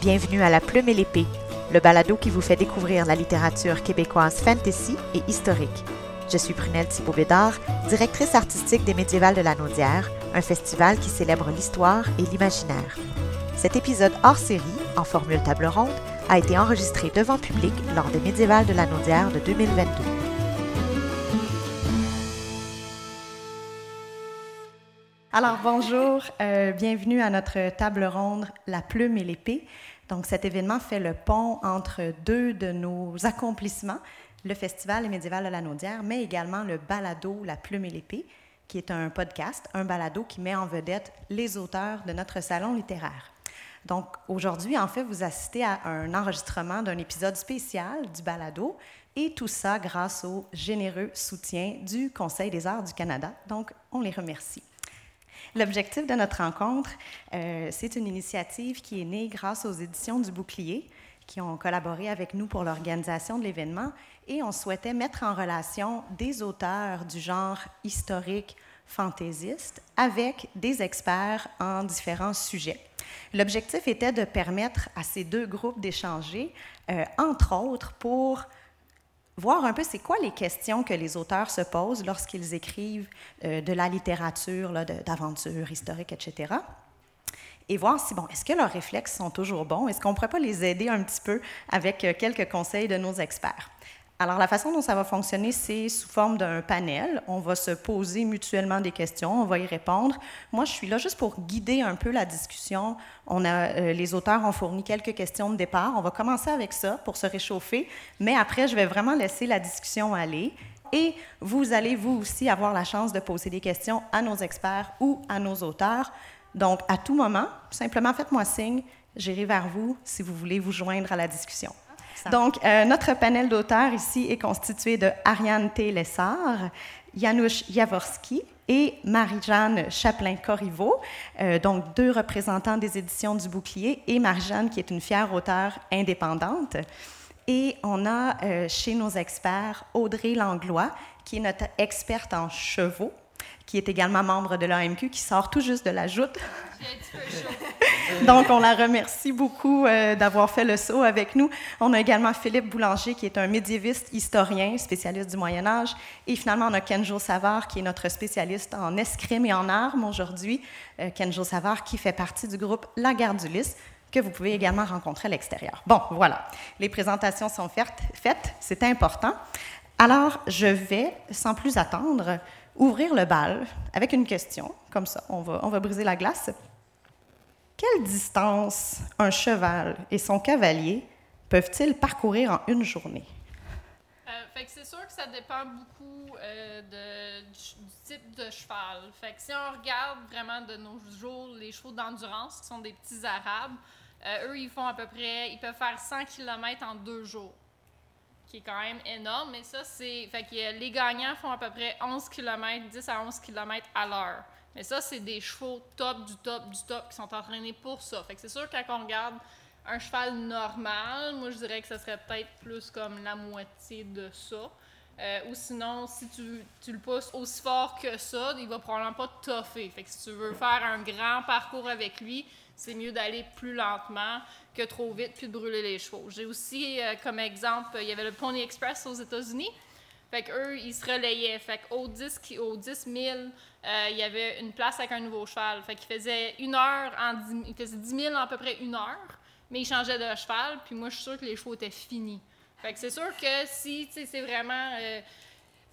Bienvenue à La Plume et l'Épée, le balado qui vous fait découvrir la littérature québécoise fantasy et historique. Je suis Prunelle Thibault-Bédard, directrice artistique des Médiévales de la Naudière, un festival qui célèbre l'histoire et l'imaginaire. Cet épisode hors série, en formule table ronde, a été enregistré devant public lors des Médiévales de la Naudière de 2022. Alors bonjour, euh, bienvenue à notre table ronde La Plume et l'Épée. Donc, cet événement fait le pont entre deux de nos accomplissements, le Festival médiéval de la Naudière, mais également le balado La Plume et l'Épée, qui est un podcast, un balado qui met en vedette les auteurs de notre salon littéraire. Donc, aujourd'hui, en fait, vous assistez à un enregistrement d'un épisode spécial du balado, et tout ça grâce au généreux soutien du Conseil des arts du Canada. Donc, on les remercie. L'objectif de notre rencontre, euh, c'est une initiative qui est née grâce aux éditions du Bouclier, qui ont collaboré avec nous pour l'organisation de l'événement, et on souhaitait mettre en relation des auteurs du genre historique, fantaisiste, avec des experts en différents sujets. L'objectif était de permettre à ces deux groupes d'échanger, euh, entre autres, pour voir un peu c'est quoi les questions que les auteurs se posent lorsqu'ils écrivent euh, de la littérature, d'aventure historique, etc. Et voir si, bon, est-ce que leurs réflexes sont toujours bons? Est-ce qu'on ne pourrait pas les aider un petit peu avec euh, quelques conseils de nos experts? Alors, la façon dont ça va fonctionner, c'est sous forme d'un panel. On va se poser mutuellement des questions, on va y répondre. Moi, je suis là juste pour guider un peu la discussion. On a, euh, les auteurs ont fourni quelques questions de départ. On va commencer avec ça pour se réchauffer, mais après, je vais vraiment laisser la discussion aller. Et vous allez, vous aussi, avoir la chance de poser des questions à nos experts ou à nos auteurs. Donc, à tout moment, simplement faites-moi signe. J'irai vers vous si vous voulez vous joindre à la discussion. Donc, euh, notre panel d'auteurs ici est constitué de Ariane T. Lessard, Janusz Jaworski et Marie-Jeanne Chaplin-Corriveau, euh, donc deux représentants des éditions du Bouclier, et Marie-Jeanne qui est une fière auteure indépendante. Et on a euh, chez nos experts Audrey Langlois, qui est notre experte en chevaux, qui est également membre de l'AMQ, qui sort tout juste de la joute. Donc, on la remercie beaucoup euh, d'avoir fait le saut avec nous. On a également Philippe Boulanger, qui est un médiéviste historien, spécialiste du Moyen Âge. Et finalement, on a Kenjo Savard, qui est notre spécialiste en escrime et en armes aujourd'hui. Euh, Kenjo Savard, qui fait partie du groupe La Garde du Lys, que vous pouvez également rencontrer à l'extérieur. Bon, voilà. Les présentations sont faites, c'est important. Alors, je vais, sans plus attendre, ouvrir le bal avec une question, comme ça, on va, on va briser la glace. Quelle distance un cheval et son cavalier peuvent-ils parcourir en une journée? Euh, c'est sûr que ça dépend beaucoup euh, de, du, type de cheval. Si on regarde vraiment de nos jours les chevaux d'endurance, qui sont des petits arabes, euh, eux, ils font à peu près, ils peuvent faire 100 km en deux jours qui est quand même énorme, mais ça, c'est. Fait que les gagnants font à peu près 11 km, 10 à 11 km à l'heure. Mais ça, c'est des chevaux top du top du top qui sont entraînés pour ça. Fait que c'est sûr, quand on regarde un cheval normal, moi, je dirais que ce serait peut-être plus comme la moitié de ça. Euh, ou sinon, si tu, tu, le pousses aussi fort que ça, il va probablement pas te toffer. Fait que si tu veux faire un grand parcours avec lui, c'est mieux d'aller plus lentement que trop vite puis de brûler les chevaux. J'ai aussi euh, comme exemple, il y avait le Pony Express aux États-Unis. Fait qu'eux, ils se relayaient. Fait qu'au 10, au 10 000, euh, il y avait une place avec un nouveau cheval. Fait qu'il faisait une heure en 10, il faisait 10 000 en à peu près une heure, mais il changeait de cheval. Puis moi, je suis sûre que les chevaux étaient finis. Fait que c'est sûr que si, c'est vraiment... Euh,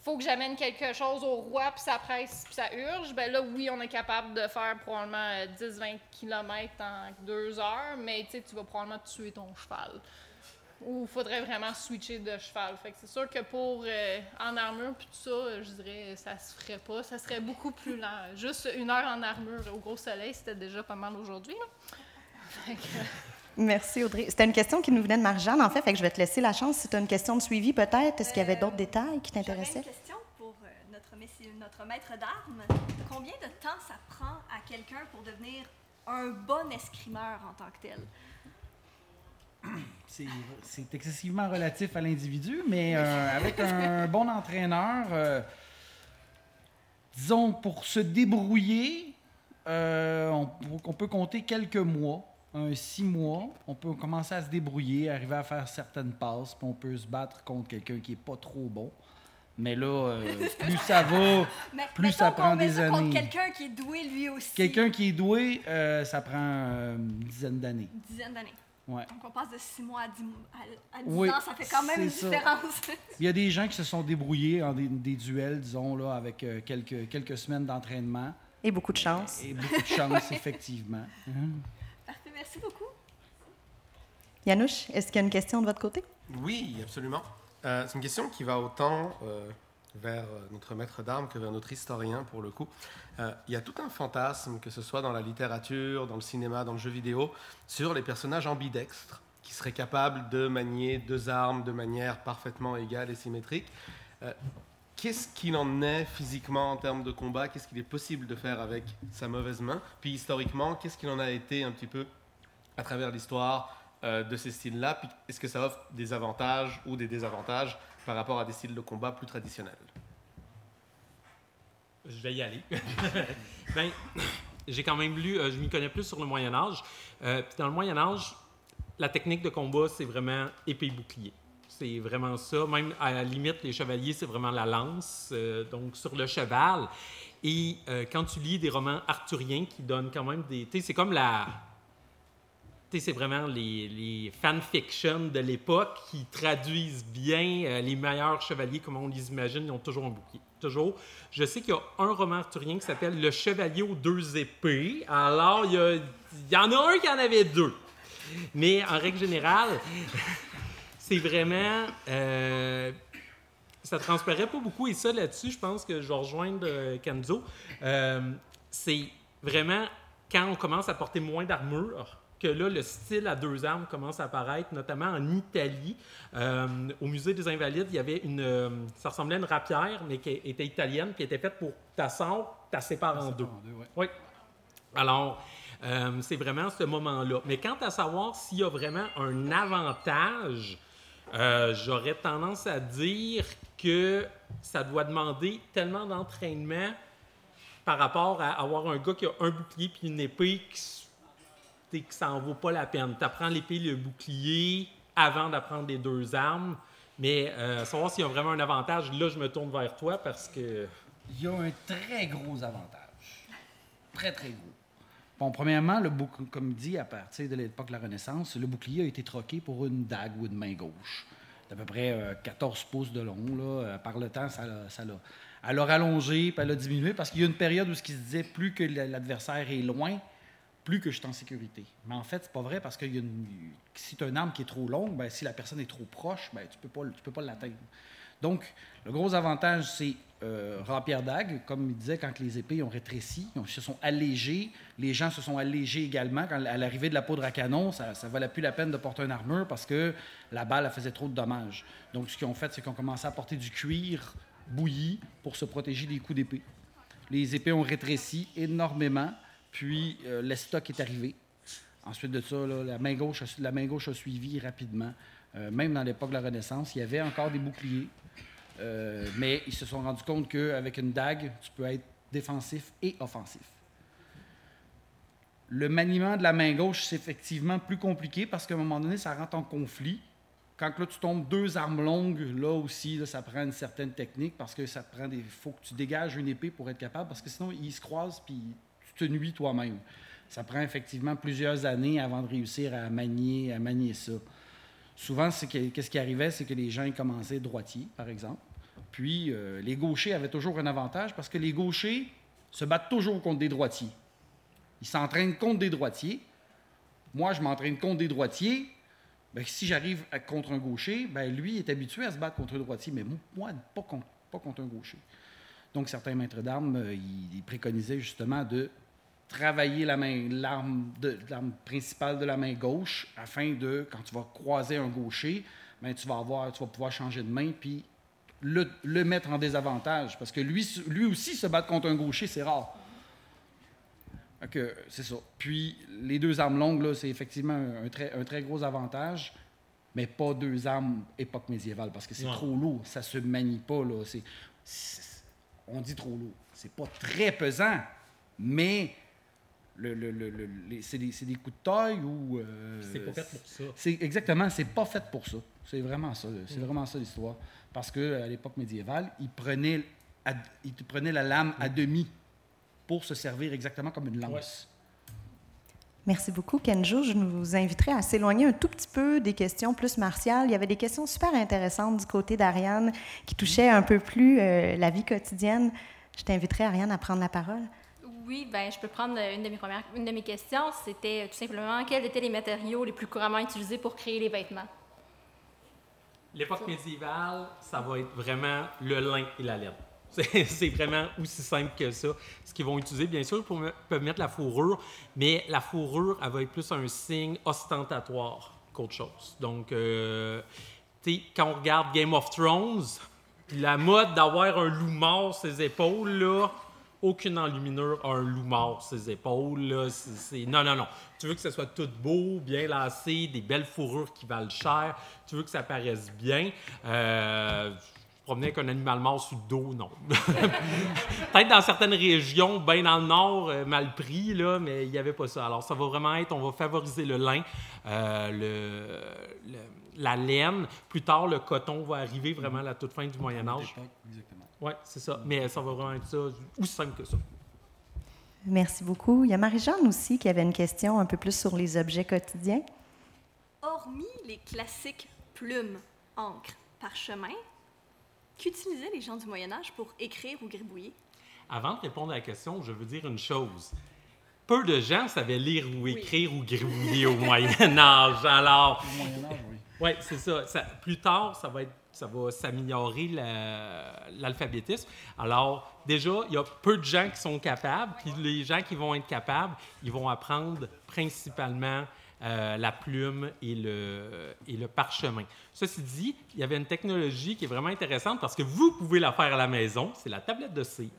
faut que j'amène quelque chose au roi, puis ça presse, puis ça urge, ben là, oui, on est capable de faire probablement 10-20 euh, km en deux heures, mais tu vas probablement tuer ton cheval. Ou faudrait vraiment switcher de cheval. Fait que c'est sûr que pour euh, en armure, puis tout ça, je dirais, ça se ferait pas. Ça serait beaucoup plus lent. Juste une heure en armure au gros soleil, c'était déjà pas mal aujourd'hui. Merci Audrey. C'était une question qui nous venait de Marjane, en fait, fait que je vais te laisser la chance. Si tu as une question de suivi, peut-être. Est-ce qu'il y avait d'autres détails qui t'intéressaient? une question pour euh, notre, notre maître d'armes. Combien de temps ça prend à quelqu'un pour devenir un bon escrimeur en tant que tel? C'est excessivement relatif à l'individu, mais euh, avec un bon entraîneur, euh, disons, pour se débrouiller, on, on, peut compter quelques mois un six mois, on peut commencer à se débrouiller, arriver à faire certaines passes, puis on peut se battre contre quelqu'un qui est pas trop bon. Mais là, euh, plus ça va, Mais plus ça prend des ça contre années. quelqu'un qui est doué lui aussi. Quelqu'un qui est doué, euh, ça prend euh, une dizaine d'années. Une dizaine d'années. Ouais. Donc on passe de 6 mois à 10, à, à 10 Oui, ans, ça fait quand même une ça. différence. Il y a des gens qui se sont débrouillés en des, des duels, disons, là, avec euh, quelques, quelques semaines d'entraînement. Et beaucoup de chance. Et beaucoup de chance, effectivement. Mhm. Merci beaucoup. Yanouche, est-ce qu'il y a une question de votre côté? Oui, absolument. Euh, c'est une question qui va autant euh, vers euh, notre maître d'armes que vers notre historien, pour le coup. Euh, il y a tout un fantasme, que ce soit dans la littérature, dans le cinéma, dans le jeu vidéo, sur les personnages ambidextres, qui seraient capables de manier deux armes de manière parfaitement égale et symétrique. Euh, Qu'est-ce qu'il en est physiquement en termes de combat? Qu'est-ce qu'il est possible de faire avec sa mauvaise main? Puis historiquement, qu'est-ce qu'il en a été un petit peu à travers l'histoire euh, de ces styles-là Puis est-ce que ça offre des avantages ou des désavantages par rapport à des styles de combat plus traditionnels? Je vais y aller. ben, j'ai quand même lu, euh, je m'y connais plus sur le Moyen Âge. Euh, puis dans le Moyen Âge, la technique de combat, c'est vraiment épée-bouclier. C'est vraiment ça. Même à la limite, les chevaliers, c'est vraiment la lance, donc sur le cheval. Et quand tu lis des romans arthuriens qui donnent quand même des... C'est comme la... C'est vraiment les, fanfictions de l'époque qui traduisent bien euh, les meilleurs chevaliers, comme on les imagine, ils ont toujours un bouclier. Toujours. Je sais qu'il y a un roman arthurien qui s'appelle Le Chevalier aux deux épées. Alors, il y, en a un qui en avait deux. Mais en règle générale, c'est vraiment. euh, ça transparaît pas beaucoup. Et ça, là-dessus, je pense que je vais rejoindre euh. Euh, c'est vraiment quand on commence à porter moins d'armure que là, le style à deux armes commence à apparaître, notamment en Italie. Euh, au Musée des Invalides, il y avait une. euh, ça ressemblait à une rapière, mais qui était italienne, qui était faite pour ta sort, ta sépares en deux. ouais. Oui. Alors, euh, c'est vraiment ce moment-là. Mais quant à savoir s'il y a vraiment un avantage, j'aurais tendance à dire que ça doit demander tellement d'entraînement par rapport à avoir un gars qui a un bouclier puis une épée qui, que ça en vaut pas la peine. Tu apprends l'épée, le bouclier avant d'apprendre les deux armes. Mais euh, savoir s'il y a vraiment un avantage, là, je me tourne vers toi parce que. Il y a un très gros avantage. Très, très gros. Bon, premièrement, le bouc- comme dit, à partir de l'époque de la Renaissance, le bouclier a été troqué pour une dague ou une main gauche. D'à peu près euh, 14 pouces de long. Là. Euh, Par le temps, ça l'a, l'a- elle a rallongé, puis elle a diminué, parce qu'il y a une période où ce qui se disait, plus que la- l'adversaire est loin, plus que je suis en sécurité. Mais en fait, c'est pas vrai, parce que si tu as une arme qui est trop longue, ben, si la personne est trop proche, ben, tu peux pas, pas l'atteindre. Donc, le gros avantage, c'est euh, dague, comme il disait, quand les épées ont rétréci, ils se sont allégées, les gens se sont allégés également. Quand, à l'arrivée de la poudre à canon, ça ne valait plus la peine de porter une armure parce que la balle elle faisait trop de dommages. Donc, ce qu'ils ont fait, c'est qu'ils ont commencé à porter du cuir bouilli pour se protéger des coups d'épée. Les épées ont rétréci énormément, puis euh, l'estoc est arrivé. Ensuite de ça, la, main gauche a, suivi rapidement. Euh, même dans l'époque de la Renaissance, il y avait encore des boucliers. Euh, mais ils se sont rendus compte qu'avec une dague, tu peux être défensif et offensif. Le maniement de la main gauche, c'est effectivement plus compliqué parce qu'à un moment donné, ça rentre en conflit. Quand là, tu tombes deux armes longues, là aussi, ça prend une certaine technique parce que ça prend des. faut que tu dégages une épée pour être capable parce que sinon, ils se croisent puis te nuis toi-même. Ça prend effectivement plusieurs années avant de réussir à manier, à manier ça. Souvent, qu'est-ce qui arrivait, c'est que les gens commençaient droitiers, par exemple. Puis euh, les gauchers avaient toujours un avantage parce que les gauchers se battent toujours contre des droitiers. Ils s'entraînent contre des droitiers. Moi, je m'entraîne contre des droitiers. Ben, si j'arrive contre un gaucher, ben, lui est habitué à se battre contre un droitier, mais mo- moi, pas contre, pas contre un gaucher. Donc, certains maîtres d'armes, euh, ils préconisaient justement de travailler la main, l'arme, l'arme principale de la main gauche, afin de, quand tu vas croiser un gaucher, ben, tu, vas avoir, tu vas pouvoir changer de main, puis le, le mettre en désavantage. Parce que lui, lui aussi, se battre contre un gaucher, c'est rare. C'est ça. Puis, les deux armes longues, là, c'est effectivement un, un très, un très gros avantage, mais pas deux armes époque médiévale, parce que c'est trop lourd. Ça se manie pas, là. On dit trop lourd. C'est pas très pesant, mais le, le- le- le- les- c'est des, c'est des coups de taille ou. euh, C'est pas fait pour ça. c'est exactement, c'est pas fait pour ça. C'est vraiment ça. C'est vraiment ça l'histoire. Parce que à l'époque médiévale, ils prenaient, à- ils prenaient la lame à demi pour se servir exactement comme une lance. Merci beaucoup, Kenjo. Je nous inviterai à s'éloigner un tout petit peu des questions plus martiales. Il y avait des questions super intéressantes du côté d'Ariane qui touchaient un peu plus euh, la vie quotidienne. Je t'inviterai, Ariane, à prendre la parole. Oui, ben, je peux prendre une de mes premières, une de mes questions. C'était tout simplement quels étaient les matériaux les plus couramment utilisés pour créer les vêtements? L'époque médiévale, ça va être vraiment le lin et la laine. C'est vraiment aussi simple que ça. Ce qu'ils vont utiliser, bien sûr, ils peuvent mettre la fourrure, mais la fourrure, elle va être plus un signe ostentatoire qu'autre chose. Donc, euh, tu sais, quand on regarde Game of Thrones, puis la mode d'avoir un loup mort sur ses épaules, là, aucune enluminure a un loup mort ses épaules. Là. C'est- Non, non, non. Tu veux que ce soit tout beau, bien lacé, des belles fourrures qui valent cher. Tu veux que ça paraisse bien. Euh, je promenais avec un animal mort sur le dos, non. Peut-être dans certaines régions, bien dans le nord, euh, mal pris, là, mais il n'y avait pas ça. Alors, ça va vraiment être, on va favoriser le lin, euh, la laine. Plus tard, le coton va arriver vraiment à la toute fin du Moyen Âge. Oui, c'est ça. Mais ça va vraiment être ça, aussi simple que ça. Merci beaucoup. Il y a Marie-Jeanne aussi qui avait une question un peu plus sur les objets quotidiens. Hormis les classiques plumes, encre, parchemin, qu'utilisaient les gens du Moyen Âge pour écrire ou gribouiller? Avant de répondre à la question, je veux dire une chose. Peu de gens savaient lire ou écrire ou gribouiller au Moyen Âge. Alors, Au Moyen Âge, oui. Oui, c'est ça. Plus tard, ça va, s'améliorer la- l'alphabétisme. Alors, déjà, il y a peu de gens qui sont capables, puis les gens qui vont être capables, ils vont apprendre principalement euh, la plume et le, et le parchemin. Ceci dit, il y avait une technologie qui est vraiment intéressante parce que vous pouvez la faire à la maison, c'est la tablette de cire.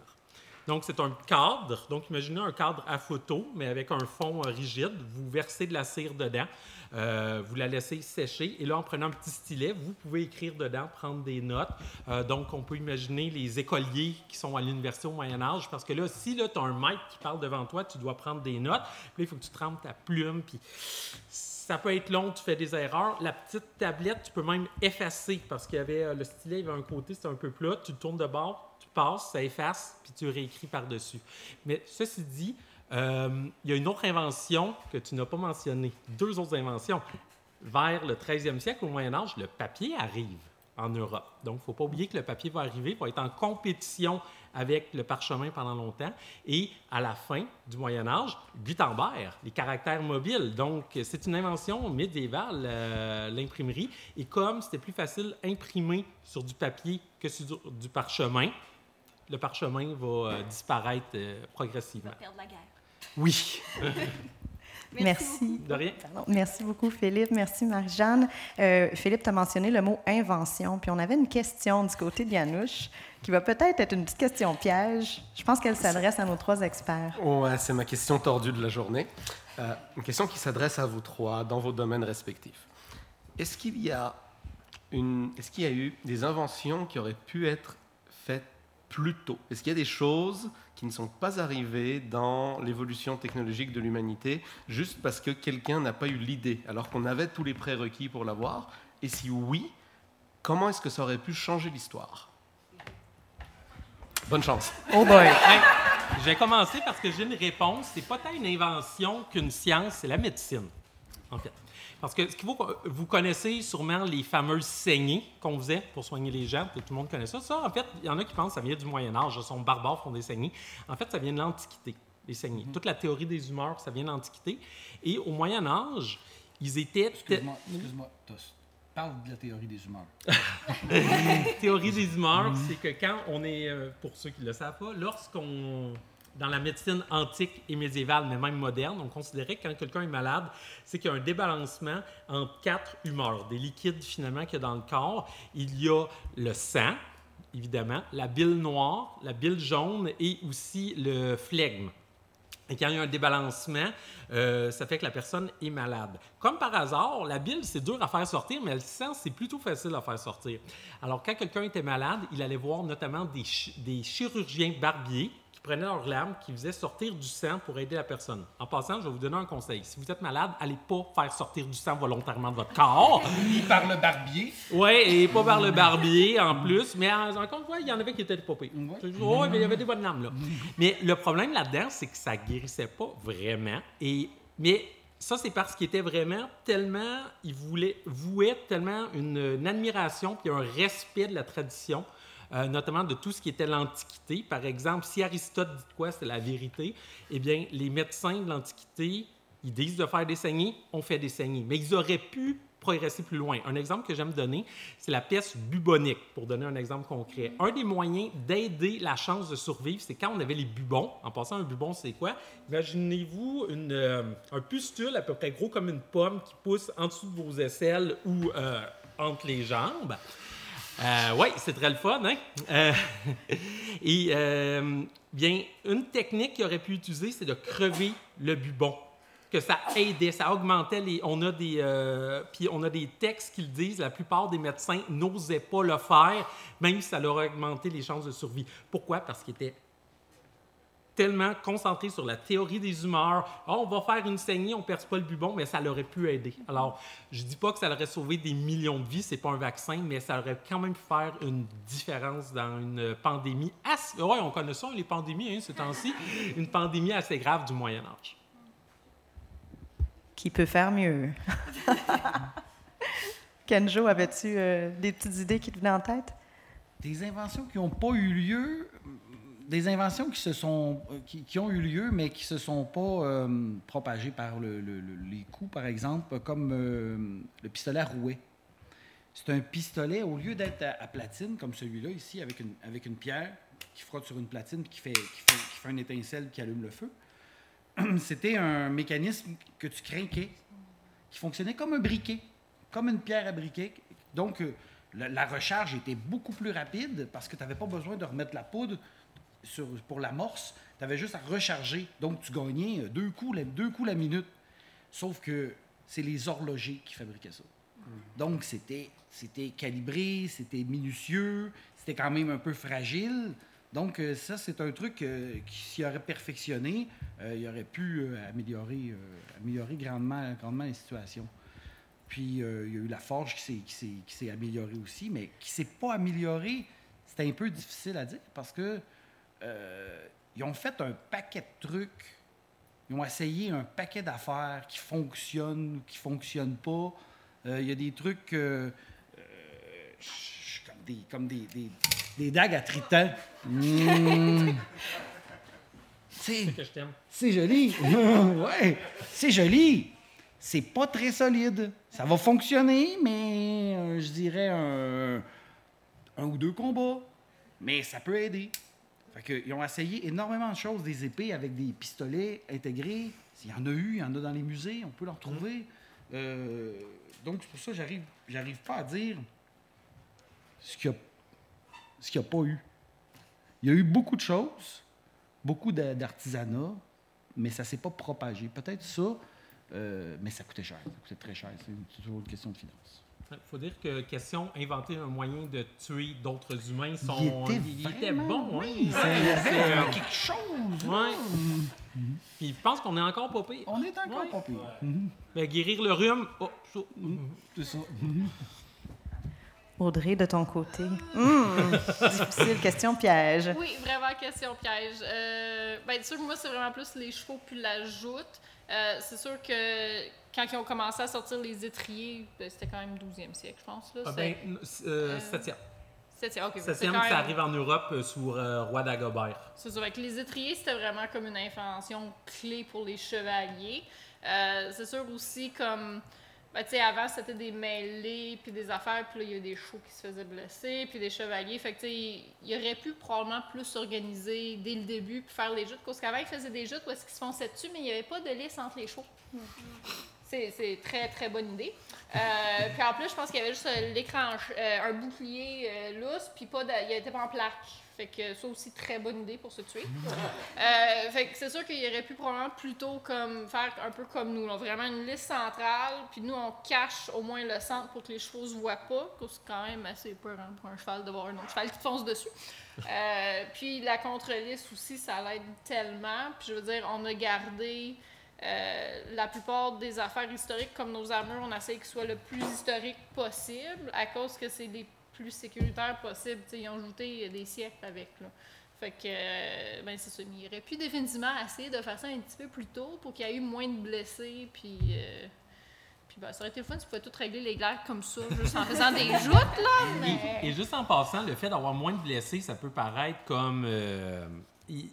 Donc, c'est un cadre. Donc, imaginez un cadre à photo, mais avec un fond rigide. Vous versez de la cire dedans. Euh, vous la laissez sécher. Et là, en prenant un petit stylet, vous pouvez écrire dedans, prendre des notes. Euh, donc, on peut imaginer les écoliers qui sont à l'université au Moyen Âge. Parce que là, si tu as un maître qui parle devant toi, tu dois prendre des notes. Puis là, il faut que tu trempes ta plume. Puis ça peut être long, tu fais des erreurs. La petite tablette, tu peux même effacer parce qu'il y avait euh, le stylet, il avait un côté, c'était un peu plat. Tu le tournes de bord, passes, ça efface, puis tu réécris par-dessus. Mais ceci dit, euh, il y a une autre invention que tu n'as pas mentionnée. Deux autres inventions. Vers le 13e siècle, au Moyen Âge, le papier arrive en Europe. Donc, il ne faut pas oublier que le papier va arriver, va être en compétition avec le parchemin pendant longtemps. Et à la fin du Moyen Âge, Gutenberg, les caractères mobiles. Donc, c'est une invention médiévale, euh, l'imprimerie. Et comme c'était plus facile d'imprimer sur du papier que sur du parchemin, le parchemin va euh, disparaître euh, On progressivement. va perdre la guerre. Oui, Merci. de rien. Pardon. Merci beaucoup, Philippe. Merci, Marie-Jeanne. Euh, Philippe, tu as mentionné le mot invention, puis on avait une question du côté de Yanouche qui va peut-être être une petite question piège. Je pense qu'elle s'adresse à nos trois experts. Ouais, c'est ma question tordue de la journée. Euh, une question qui s'adresse à vous trois dans vos domaines respectifs. Est-ce qu'il y a une, est-ce qu'il y a eu des inventions qui auraient pu être faites plus tôt Est-ce qu'il y a des choses qui ne sont pas arrivées dans l'évolution technologique de l'humanité juste parce que quelqu'un n'a pas eu l'idée alors qu'on avait tous les prérequis pour l'avoir? Et si oui, comment est-ce que ça aurait pu changer l'histoire? Bonne chance. Oh boy! Hey, je vais commencer parce que j'ai une réponse. C'est pas tant une invention qu'une science, c'est la médecine, en fait. Parce que ce qu'il faut vous connaissez sûrement les fameuses saignées qu'on faisait pour soigner les gens. Tout le monde connaît ça. Ça, en fait, il y en a qui pensent que ça vient du Moyen Âge. Ils sont barbares, font des saignées. En fait, ça vient de l'Antiquité, les saignées. Toute la théorie des humeurs, ça vient de l'Antiquité. Et au Moyen Âge, ils étaient... Excuse-moi, excuse-moi. Parle de la théorie des humeurs. théorie des humeurs, c'est que quand on est, euh, pour ceux qui ne le savent pas, lorsqu'on, dans la médecine antique et médiévale, mais même moderne, on considérait que quand quelqu'un est malade, c'est qu'il y a un débalancement entre quatre humeurs, des liquides finalement qu'il y a dans le corps. Il y a le sang, évidemment, la bile noire, la bile jaune et aussi le flegme. Et quand il y a un débalancement, euh, ça fait que la personne est malade. Comme par hasard, la bile, c'est dur à faire sortir, mais le sang, c'est plutôt facile à faire sortir. Alors, quand quelqu'un était malade, il allait voir notamment des, chi- des chirurgiens barbiers prenaient leur lame, qui faisaient sortir du sang pour aider la personne. En passant, je vais vous donner un conseil. Si vous êtes malade, allez pas faire sortir du sang volontairement de votre corps. Ni par le barbier. Oui, et pas par le barbier en plus. Mais en- encore une fois, il y en avait qui étaient. Ouais. Oui, mais il y avait des bonnes lames là. Mais le problème là-dedans, c'est que ça guérissait pas vraiment. Et, mais ça, c'est parce qu'il était vraiment tellement. Il voulait, vouait tellement une, une admiration puis un respect de la tradition. Euh, notamment de tout ce qui était l'Antiquité. Par exemple, si Aristote dit quoi, c'est la vérité, eh bien, les médecins de l'Antiquité, ils disent de faire des saignées, on fait des saignées. Mais ils auraient pu progresser plus loin. Un exemple que j'aime donner, c'est la pièce bubonique, pour donner un exemple concret. Un des moyens d'aider la chance de survivre, c'est quand on avait les bubons. En passant, un bubon, c'est quoi? Imaginez-vous euh, un pustule à peu près gros comme une pomme qui pousse en dessous de vos aisselles ou euh, entre les jambes. Euh, oui, c'est très le fun, hein? Euh, et euh, bien, une technique qu'il aurait pu utiliser, c'est de crever le bubon. Que ça aidait, ça augmentait les. On a des, euh, puis on a des textes qui le disent. La plupart des médecins n'osaient pas le faire, même si ça leur a augmenté les chances de survie. Pourquoi? Parce qu'ils étaient tellement concentrés sur la théorie des humeurs. Ah, on va faire une saignée, on ne perce pas le bubon, mais ça l'aurait pu aider. Alors, je dis pas que ça aurait sauvé des millions de vies, c'est pas un vaccin, mais ça aurait quand même pu faire une différence dans une pandémie. Assez... Ouais, on connaît ça, les pandémies, hein, ces temps-ci. Une pandémie assez grave du Moyen Âge. Qui peut faire mieux? Kenjo, avais-tu euh, des petites idées qui te venaient en tête? Des inventions qui n'ont pas eu lieu, des inventions qui, se sont, euh, qui, ont eu lieu, mais qui ne se sont pas euh, propagées par le- le- le- les coups, par exemple, comme euh, le pistolet à rouet. C'est un pistolet, au lieu d'être à, platine, comme celui-là ici, avec une, avec une pierre qui frotte sur une platine qui fait, qui, fait, qui fait une étincelle qui allume le feu, c'était un mécanisme que tu craquais, qui fonctionnait comme un briquet, comme une pierre à briquet. Donc, la, la recharge était beaucoup plus rapide parce que tu n'avais pas besoin de remettre la poudre sur, pour l'amorce. Tu avais juste à recharger. Donc, tu gagnais euh, deux coups, la, deux coups la minute. Sauf que c'est les horlogers qui fabriquaient ça. Donc, c'était, c'était calibré, c'était minutieux, c'était quand même un peu fragile. Donc, euh, ça, c'est un truc euh, qui, s'il aurait perfectionné, euh, il aurait pu euh, améliorer, améliorer grandement, grandement la situation. Puis, il y a eu la forge qui s'est, qui s'est, qui s'est améliorée aussi, mais qui ne s'est pas améliorée, c'était un peu difficile à dire parce que euh, ils ont fait un paquet de trucs. Ils ont essayé un paquet d'affaires qui fonctionnent ou qui ne fonctionnent pas. Euh, Il y a des trucs euh, comme des, comme des, des, des dagues à tritants. Mmh. C'est- joli. ouais, c'est joli. C'est pas très solide. Ça va fonctionner, mais euh, je dirais un, un ou deux combats. Mais ça peut aider. Ils ont essayé énormément de choses, des épées avec des pistolets intégrés. Il y en a eu, il y en a dans les musées, on peut en retrouver. Euh, donc, c'est pour ça que j'arrive, j'arrive pas à dire ce qu'il n'y a, ce a pas eu. Il y a eu beaucoup de choses, beaucoup d'a- d'artisanat, mais ça ne s'est pas propagé. Peut-être ça, euh, mais ça coûtait cher. Ça coûtait très cher. C'est c'est toujours une question de finances. Il faut dire que question inventer un moyen de tuer d'autres humains, sont, Il était, il était vraiment, bon. oui, hein. avait c'est, euh, quelque chose. ouais. Puis je pense qu'on est encore pas pire. On est encore Ouais. pas pire. Mais guérir le rhume, oh, ça, C'est ça. Audrey, de ton côté? Hum, difficile, question piège. Oui, vraiment question piège. Euh, ben, sûr, moi, c'est vraiment plus les chevaux puis la joute. Euh, c'est sûr que quand ils ont commencé à sortir les étriers, ben, c'était quand même 12e siècle, je pense. Là. ah C'est- ben, euh, septième. C'était ok. c'est Septième, quand ça même- arrive en Europe euh, sous euh, roi Dagobert. C'est ça. Fait que les étriers, c'était vraiment comme une invention clé pour les chevaliers. Euh, c'est sûr aussi comme. Ben, tu sais, avant, c'était des mêlées, puis des affaires, puis là, il y a des chevaux qui se faisaient blesser, puis des chevaliers. Fait que, tu sais, il aurait pu probablement plus s'organiser dès le début, puis faire les joutes. Parce qu'avant, ils faisaient des joutes où est-ce qu'ils se fonçaient dessus, mais il n'y avait pas de lisse entre les chevaux. c'est c'est très, très bonne idée. Euh, puis en plus, je pense qu'il y avait juste euh, l'écran, euh, un bouclier euh, lousse, puis pas de- il était pas en plaque. Fait que ça aussi, très bonne idée pour se tuer. Euh, fait que c'est sûr qu'il aurait pu probablement plutôt comme faire un peu comme nous, là, vraiment une liste centrale, puis nous on cache au moins le centre pour que les chevaux se voient pas, c'est quand même assez peur hein, pour un cheval de voir un autre cheval qui fonce dessus. Euh, puis la contre-liste aussi, ça l'aide tellement. Puis je veux dire, on a gardé euh, la plupart des affaires historiques comme nos armures, on essaie qu'ils soient le plus historiques possible à cause que c'est les plus sécuritaires possibles. Tu sais, ils ont ajouté des siècles avec. Là. Fait que, euh, ben c'est ça. Mais il aurait pu définitivement essayer de faire ça un petit peu plus tôt pour qu'il y ait eu moins de blessés. Puis, euh, puis ben, ça aurait été le fun si tu pouvais tout régler les glaires comme ça, juste en faisant des joutes, là. Mais... Et, et juste en passant, le fait d'avoir moins de blessés, ça peut paraître comme. euh, t'sais,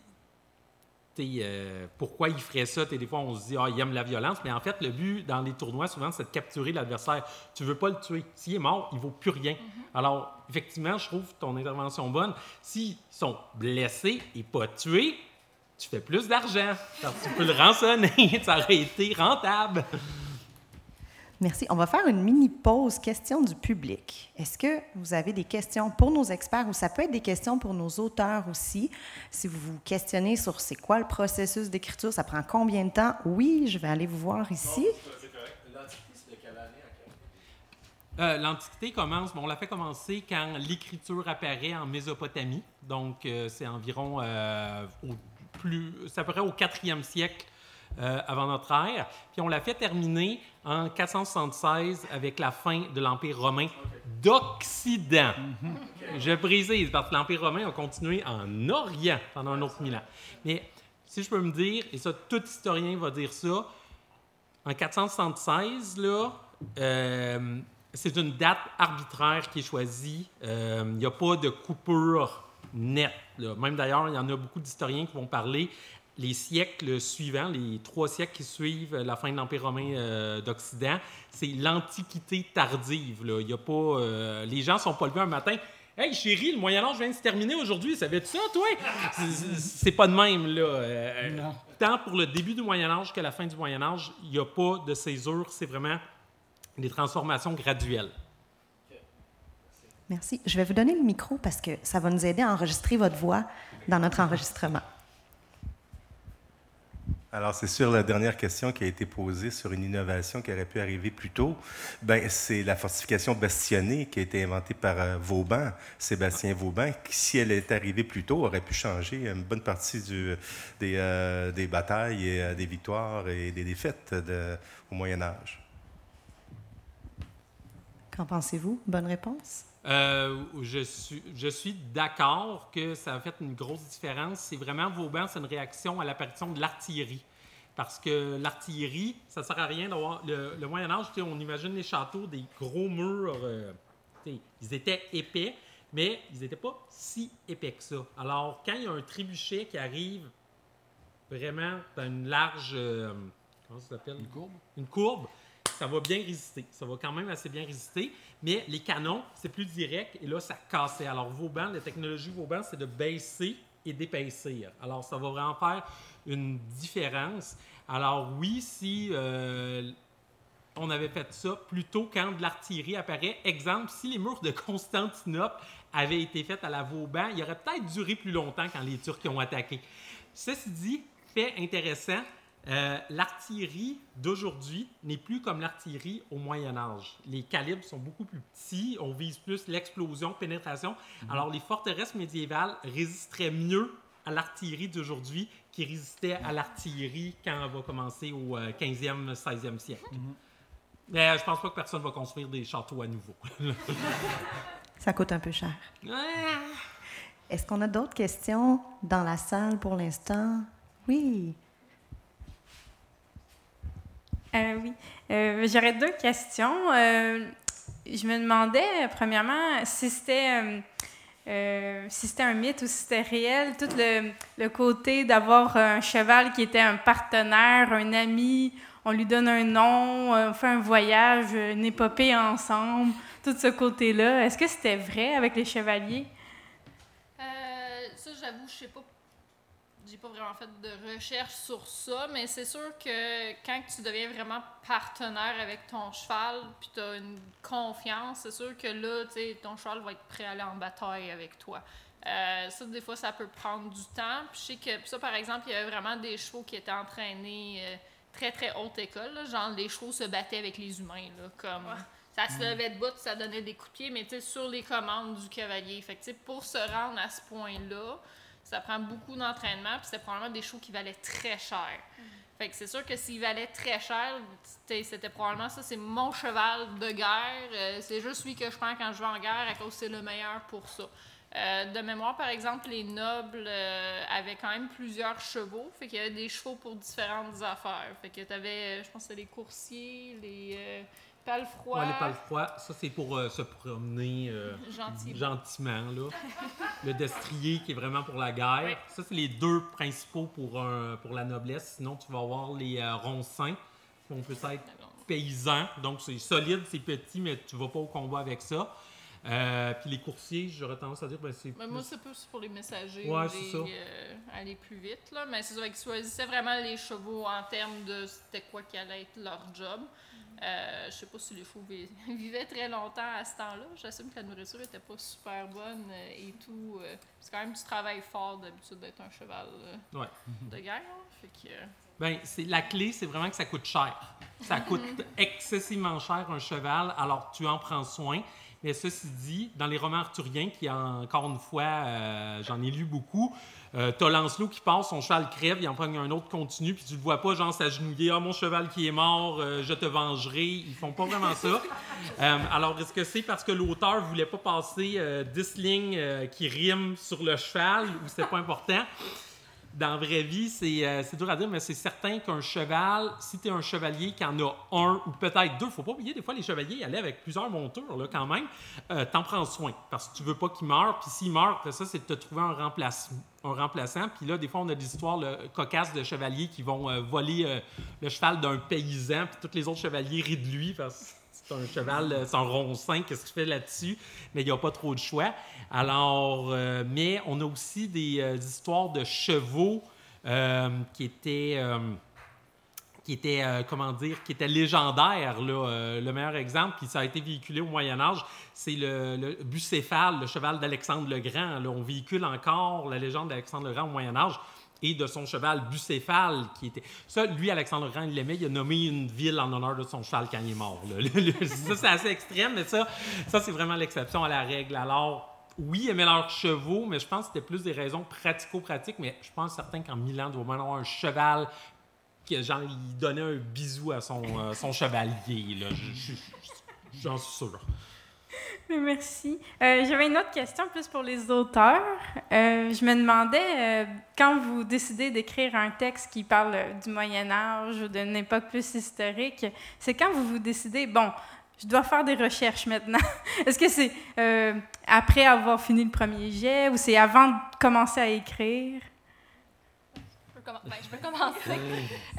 euh, pourquoi il ferait ça? T'sais, des fois, on se dit, ah, il aime la violence. Mais en fait, le but dans les tournois, souvent, c'est de capturer l'adversaire. Tu veux pas le tuer. S'il est mort, il vaut plus rien. Alors, effectivement, je trouve ton intervention bonne. S'ils sont blessés et pas tués, tu fais plus d'argent. Tu peux le rançonner. ça aurait été rentable. Merci. On va faire une mini pause questions du public. Est-ce que vous avez des questions pour nos experts ou ça peut être des questions pour nos auteurs aussi? Si vous vous questionnez sur c'est quoi le processus d'écriture, ça prend combien de temps? Oui, je vais aller vous voir ici. Euh, L'Antiquité commence, bon, on l'a fait commencer quand l'écriture apparaît en Mésopotamie. Donc, euh, c'est environ euh, au plus, près au 4e siècle euh, avant notre ère. Puis on l'a fait terminer en 476 avec la fin de l'Empire romain d'Occident. Je précise, parce que l'Empire romain a continué en Orient pendant un autre mille ans. Mais si je peux me dire, et ça, tout historien va dire ça, en 476, là, euh, c'est une date arbitraire qui est choisie. Euh, Il n'y a pas de coupure nette. là. Même d'ailleurs, il y en a beaucoup d'historiens qui vont parler les siècles suivants, les trois siècles qui suivent la fin de l'Empire romain euh, d'Occident, c'est l'Antiquité tardive. Là. Il y a pas, euh, les gens sont pas levés un matin. Hey chérie, le Moyen Âge vient de se terminer aujourd'hui. Savais-tu ça, toi C'est- pas de même là. Euh, Non. Tant pour le début du Moyen Âge que la fin du Moyen Âge, il n'y a pas de césure. C'est vraiment des transformations graduelles. Merci. Je vais vous donner le micro parce que ça va nous aider à enregistrer votre voix dans notre enregistrement. Alors, c'est sur la dernière question qui a été posée sur une innovation qui aurait pu arriver plus tôt. Ben, c'est la fortification bastionnée qui a été inventée par euh, Vauban, Sébastien Vauban, qui, si elle était arrivée plus tôt, aurait pu changer une bonne partie des, euh, des batailles et euh, des victoires et des défaites au Moyen Âge. Qu'en pensez-vous? Bonne réponse? Euh, je suis, je suis d'accord que ça a fait une grosse différence. C'est vraiment Vauban, c'est une réaction à l'apparition de l'artillerie. Parce que l'artillerie, ça ne sert à rien d'avoir. Le, le Moyen-Âge, on imagine les châteaux, des gros murs. euh, ils étaient épais, mais ils n'étaient pas si épais que ça. Alors, quand il y a un trébuchet qui arrive vraiment dans une large. euh, comment ça s'appelle? Une courbe? une courbe, ça va bien résister. Ça va quand même assez bien résister. Mais les canons, c'est plus direct et là, ça cassait. Alors, Vauban, la technologie Vauban, c'est de baisser et d'épaissir. Alors, ça va vraiment faire une différence. Alors, oui, si euh, on avait fait ça plutôt quand de l'artillerie apparaît, exemple, si les murs de Constantinople avaient été faits à la Vauban, il aurait peut-être duré plus longtemps quand les Turcs ont attaqué. Ceci dit, fait intéressant, euh, l'artillerie d'aujourd'hui n'est plus comme l'artillerie au Moyen Âge. Les calibres sont beaucoup plus petits, on vise plus l'explosion, pénétration. Alors les forteresses médiévales résisteraient mieux à l'artillerie d'aujourd'hui qui résistait à l'artillerie quand on va commencer au euh, 15e, 16e siècle. Mais euh, je pense pas que personne va construire des châteaux à nouveau. Ça coûte un peu cher. Ah! Est-ce qu'on a d'autres questions dans la salle pour l'instant? Oui. Euh, oui. Euh, J'aurais deux questions. Euh, je me demandais, premièrement, si c'était si c'était un mythe ou si c'était réel, tout le, le côté d'avoir un cheval qui était un partenaire, un ami, on lui donne un nom, on fait un voyage, une épopée ensemble, tout ce côté-là. Est-ce que c'était vrai avec les chevaliers? Ça, j'avoue, je sais pas. Pas vraiment fait de recherche sur ça, mais c'est sûr que quand tu deviens vraiment partenaire avec ton cheval, puis tu as une confiance, c'est sûr que là, tu sais, ton cheval va être prêt à aller en bataille avec toi. Euh, ça, des fois, ça peut prendre du temps. Puis je sais que ça, par exemple, il y avait vraiment des chevaux qui étaient entraînés euh, très, très haute école. là. Genre, les chevaux se battaient avec les humains, là, comme... Ça se levait de bout, ça donnait des coups de pied, mais tu sais, sur les commandes du cavalier. Fait que, tu sais, pour se rendre à ce point-là, ça prend beaucoup d'entraînement, puis c'était probablement des chevaux qui valaient très cher. Fait que c'est sûr que s'ils valaient très cher, c'était probablement ça, c'est mon cheval de guerre, euh, c'est juste lui que je prends quand je vais en guerre à cause que c'est le meilleur pour ça. Euh, de mémoire, par exemple, les nobles euh, avaient quand même plusieurs chevaux, fait qu'il y avait des chevaux pour différentes affaires. Fait que t'avais, je pense que les coursiers, les palefrois. Ouais, les palefrois, ça c'est pour euh, se promener euh, Gentiment. gentiment. Là. le destrier qui est vraiment pour la guerre. Ouais. Ça, c'est les deux principaux pour, un- pour la noblesse. Sinon, tu vas avoir les euh, roncins, qui vont peut être paysans. Donc, c'est solide, c'est petit, mais tu vas pas au combat avec ça. Euh, puis les coursiers, j'aurais tendance à dire, ben, c'est plus- moi, c'est plus pour les messagers, Ouais, les, ça. aller plus vite. Là. Mais c'est vrai qu'ils choisissaient vraiment les chevaux en termes de c'était quoi qui allait être leur job. Euh, je sais pas si les vi- vivaient très longtemps à ce temps-là. J'assume que la nourriture était pas super bonne euh, et tout. euh, c'est quand même du travail fort d'habitude d'être un cheval euh, Ouais. de guerre. hein. Fait que, Ben, la clé, c'est vraiment que ça coûte cher. Ça coûte excessivement cher un cheval, alors tu en prends soin. Mais ceci dit, dans les romans arthuriens, qui encore une fois, euh, j'en ai lu beaucoup, euh, t'as Lancelot qui passe, son cheval crève, il en prend un autre continu, puis tu le vois pas, genre s'agenouiller, ah mon cheval qui est mort, euh, je te vengerai. Ils font pas vraiment ça. Euh, alors, est-ce que c'est parce que l'auteur voulait pas passer euh, 10 lignes qui riment sur le cheval ou c'est pas important? Dans la vraie vie, c'est euh, c'est dur à dire, mais c'est certain qu'un cheval, si tu es un chevalier qui en a un ou peut-être deux, faut pas oublier, des fois, les chevaliers allaient avec plusieurs montures là, quand même, euh, t'en prends soin parce que tu veux pas qu'il meure. Puis s'il meurt, ça, c'est de te trouver un, un remplaçant. Puis là, des fois, on a des histoires cocasses de chevaliers qui vont euh, voler le cheval d'un paysan, puis tous les autres chevaliers rient de lui c'est un cheval, euh, un roncin, qu'est-ce qu'il fait là-dessus? Mais il n'y a pas trop de choix. Alors, euh, mais on a aussi des euh, histoires de chevaux qui étaient, qui étaient comment dire, qui étaient légendaires. Le meilleur exemple, puis ça a été véhiculé au Moyen Âge, c'est le, le bucéphale, le cheval d'Alexandre le Grand. On véhicule encore la légende d'Alexandre le Grand au Moyen Âge et de son cheval bucéphale qui était ça lui Alexandre le Grand il l'aimait il a nommé une ville en honneur de son cheval quand il est mort là. Ça c'est assez extrême mais ça ça c'est vraiment l'exception à la règle alors oui, ils aimaient leurs chevaux, mais je pense que c'était plus des raisons pratico-pratiques. Mais je pense certain qu'en Milan, il doit même avoir un cheval qui, genre, il donnait un bisou à son, euh, son chevalier. J'en suis sûr. Merci. Euh, J'avais une autre question plus pour les auteurs. Euh, je me demandais, euh, quand vous décidez d'écrire un texte qui parle du Moyen Âge ou d'une époque plus historique, c'est quand vous vous décidez, bon, je dois faire des recherches maintenant. Est-ce que c'est après avoir fini le premier jet ou c'est avant de commencer à écrire? Ben, je peux commencer.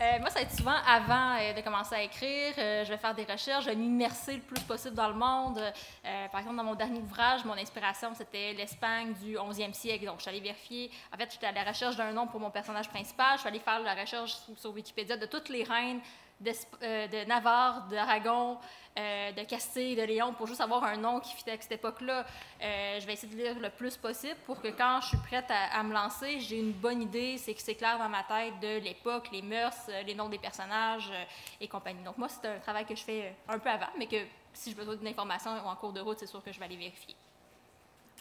Euh, moi, ça va être souvent avant euh, de commencer à écrire. Euh, je vais faire des recherches, je vais m'immerser le plus possible dans le monde. Par exemple, dans mon dernier ouvrage, mon inspiration, c'était l'Espagne du 11e siècle. Donc, je suis allée vérifier. En fait, j'étais à la recherche d'un nom pour mon personnage principal. Je suis allée faire la recherche sur, sur Wikipédia de toutes les reines d'Esp- euh, de Navarre, d'Aragon, euh, de Castille, de Léon, pour juste avoir un nom qui fitait avec cette époque-là. Euh, je vais essayer de lire le plus possible pour que quand je suis prête à, me lancer, j'ai une bonne idée, c'est que c'est clair dans ma tête de l'époque, les mœurs, les noms des personnages et compagnie. Donc moi, c'est un travail que je fais un peu avant, mais que si j'ai besoin d'une information en cours de route, c'est sûr que je vais aller vérifier.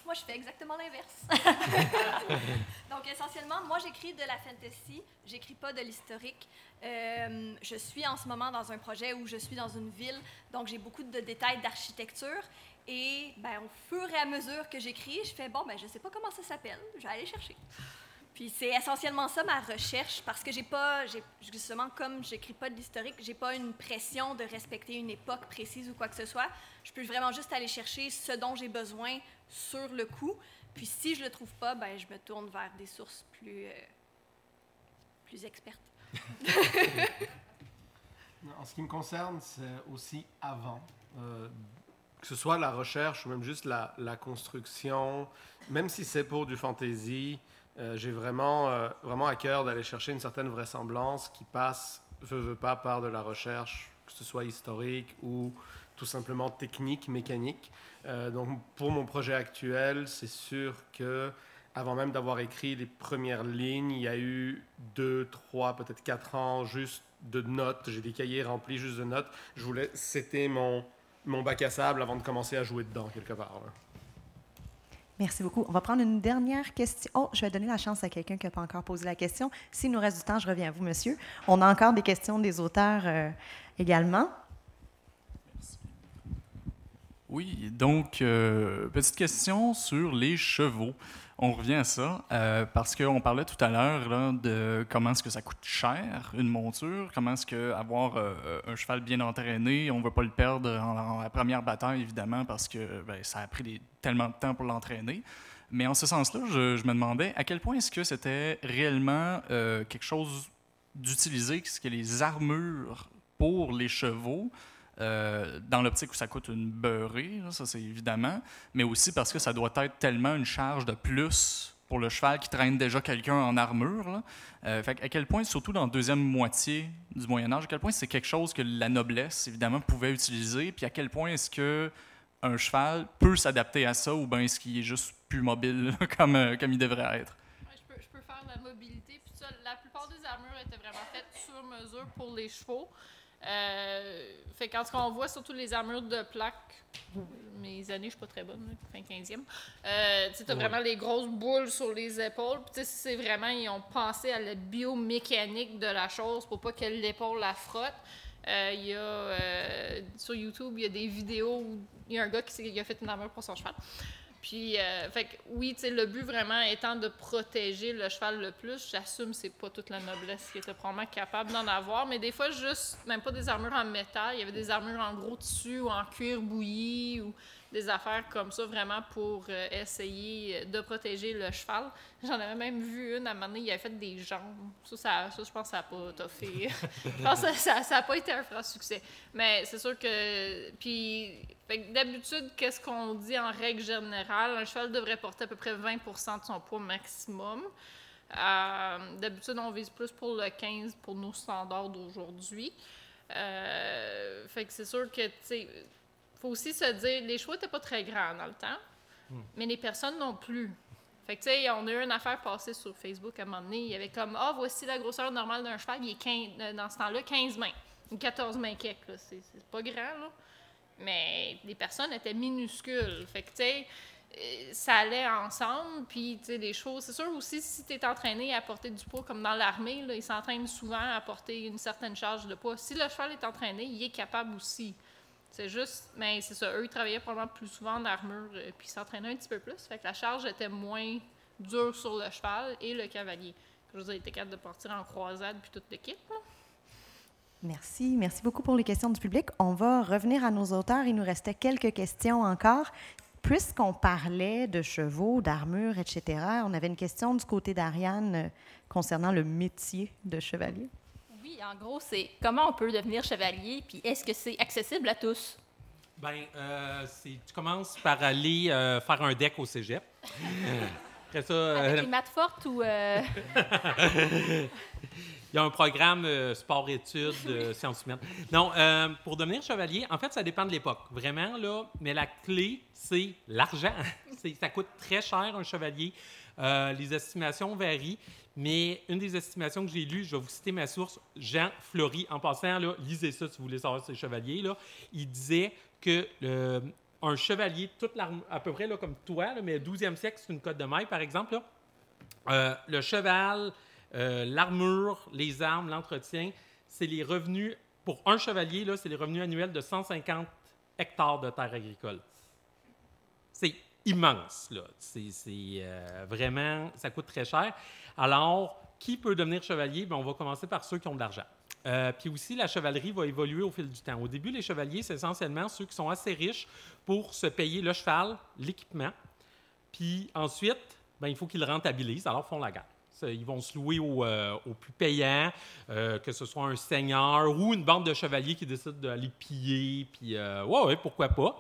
Moi, je fais exactement l'inverse. Donc, essentiellement, moi, j'écris de la fantasy, j'écris pas de l'historique. Euh, je suis en ce moment dans un projet où je suis dans une ville, donc j'ai beaucoup de détails d'architecture. Et ben, au fur et à mesure que j'écris, je fais bon, ben, je sais pas comment ça s'appelle, je vais aller chercher. Puis c'est essentiellement ça ma recherche, parce que j'ai pas, justement, comme j'écris pas de l'historique, j'ai pas une pression de respecter une époque précise ou quoi que ce soit. Je peux vraiment juste aller chercher ce dont j'ai besoin sur le coup. Puis si je le trouve pas, ben je me tourne vers des sources plus, euh, plus expertes. En ce qui me concerne, c'est aussi avant. Euh, que ce soit la recherche ou même juste la, la construction, même si c'est pour du fantasy, Euh, J'ai vraiment, vraiment à cœur d'aller chercher une certaine vraisemblance qui passe, veut, veut pas, par de la recherche, que ce soit historique ou tout simplement technique, mécanique. Euh, donc pour mon projet actuel, c'est sûr que avant même d'avoir écrit les premières lignes, il y a eu deux, trois, peut-être quatre ans juste de notes. J'ai des cahiers remplis juste de notes. Je voulais, c'était mon, mon bac à sable avant de commencer à jouer dedans quelque part. Merci beaucoup. On va prendre une dernière question. Oh, je vais donner la chance à quelqu'un qui n'a pas encore posé la question. S'il nous reste du temps, je reviens à vous, monsieur. On a encore des questions des auteurs euh, également. Oui, donc, euh, petite question sur les chevaux. On revient à ça euh, parce qu'on parlait tout à l'heure de comment est-ce que ça coûte cher une monture, comment est-ce que avoir euh, un cheval bien entraîné, on ne veut pas le perdre en, la première bataille évidemment parce que ben, ça a pris tellement de temps pour l'entraîner. Mais en ce sens-là, je, je me demandais à quel point est-ce que c'était réellement quelque chose d'utilisé, ce que les armures pour les chevaux, euh, dans l'optique où ça coûte une beurrée, ça c'est évidemment, mais aussi parce que ça doit être tellement une charge de plus pour le cheval qui traîne déjà quelqu'un en armure. Euh, à quel point, surtout dans la deuxième moitié du Moyen Âge, à quel point c'est quelque chose que la noblesse, évidemment, pouvait utiliser, puis à quel point est-ce que un cheval peut s'adapter à ça, ou bien est-ce qu'il est juste plus mobile comme, euh, comme il devrait être? Ouais, je, peux, je peux faire la mobilité. Puis ça, la plupart des armures étaient vraiment faites sur mesure pour les chevaux. Euh, fait quand on voit surtout les armures de plaque, mes années, je suis pas très bonne, là, fin 15e, euh, tu Ouais. vraiment les grosses boules sur les épaules. Puis c'est vraiment, ils ont pensé à la biomécanique de la chose pour pas que l'épaule la frotte. Euh, y a euh, sur YouTube, il y a des vidéos où il y a un gars qui a fait une armure pour son cheval. Puis, euh, fait que oui, tu sais, le but vraiment étant de protéger le cheval le plus, j'assume c'est pas toute la noblesse qui était probablement capable d'en avoir, mais des fois, juste, même pas des armures en métal, il y avait des armures en gros tissu ou en cuir bouilli ou des affaires comme ça vraiment pour euh, essayer de protéger le cheval. J'en avais même vu une à un moment donné, il avait fait des jambes. Ça, ça, je pense que ça n'a pas toffé. je pense que ça n'a pas été un franc succès. Mais c'est sûr que. Puis, d'habitude, qu'est-ce qu'on dit en règle générale? Un cheval devrait porter à peu près 20% de son poids maximum. Euh, d'habitude, on vise plus pour le 15 pour nos standards d'aujourd'hui. Euh, fait que c'est sûr que, faut aussi se dire, les chevaux n'étaient pas très grands dans le temps, mais les personnes non plus. Fait que, tu sais, on a eu une affaire passée sur Facebook à un moment donné. Il y avait comme, ah, voici la grosseur normale d'un cheval. Il est 15 euh, dans ce temps-là 15 mains. Ou 14 mains quelques, là. C'est c'est pas grand, là. Mais les personnes étaient minuscules. Fait que, tu sais, euh, ça allait ensemble. Puis, tu sais, les chevaux, c'est sûr aussi, si tu es entraîné à porter du poids, comme dans l'armée, là, ils s'entraînent souvent à porter une certaine charge de poids. Si le cheval est entraîné, il est capable aussi. C'est juste, mais c'est ça, eux, ils travaillaient probablement plus souvent en armure, euh, puis s'entraînaient un petit peu plus. Fait que la charge était moins dure sur le cheval et le cavalier. Je dire, il était capable de partir en croisade, puis toute l'équipe. Merci. Merci beaucoup pour les questions du public. On va revenir à nos auteurs. Il nous restait quelques questions encore. Puisqu'on parlait de chevaux, d'armure, etc., on avait une question du côté d'Ariane euh, concernant le métier de chevalier. Oui, en gros, c'est comment on peut devenir chevalier, puis est-ce que c'est accessible à tous? Ben, euh, tu commences par aller euh, faire un deck au cégep. Après ça, euh, Avec les maths fortes ou. euh, il y a un programme euh, sport-études, euh, sciences humaines. Non, euh, pour devenir chevalier, en fait, ça dépend de l'époque. Vraiment, là. Mais la clé, c'est l'argent. Ça coûte très cher, un chevalier. Euh, les estimations varient. Mais une des estimations que j'ai lues, je vais vous citer ma source, Jean Flory, en passant, là, lisez ça si vous voulez savoir ces chevaliers, là, il disait que euh, un chevalier, à peu près là, comme toi, là, mais 12e siècle, c'est une cote de maille, par exemple, là, euh, le cheval, euh, l'armure, les armes, l'entretien, c'est les revenus, pour un chevalier, c'est les revenus annuels de 150 hectares de terres agricoles. Immense. C'est euh, vraiment, ça coûte très cher. Alors, qui peut devenir chevalier? Ben, on va commencer par ceux qui ont de l'argent. Euh, puis aussi, la chevalerie va évoluer au fil du temps. Au début, les chevaliers, c'est essentiellement ceux qui sont assez riches pour se payer le cheval, l'équipement. Puis ensuite, ben, il faut qu'ils rentabilisent, alors font la guerre. Ils vont se louer au, euh, au plus payant, euh, que ce soit un seigneur ou une bande de chevaliers qui décident d'aller piller. Puis, euh, ouais, pourquoi pas.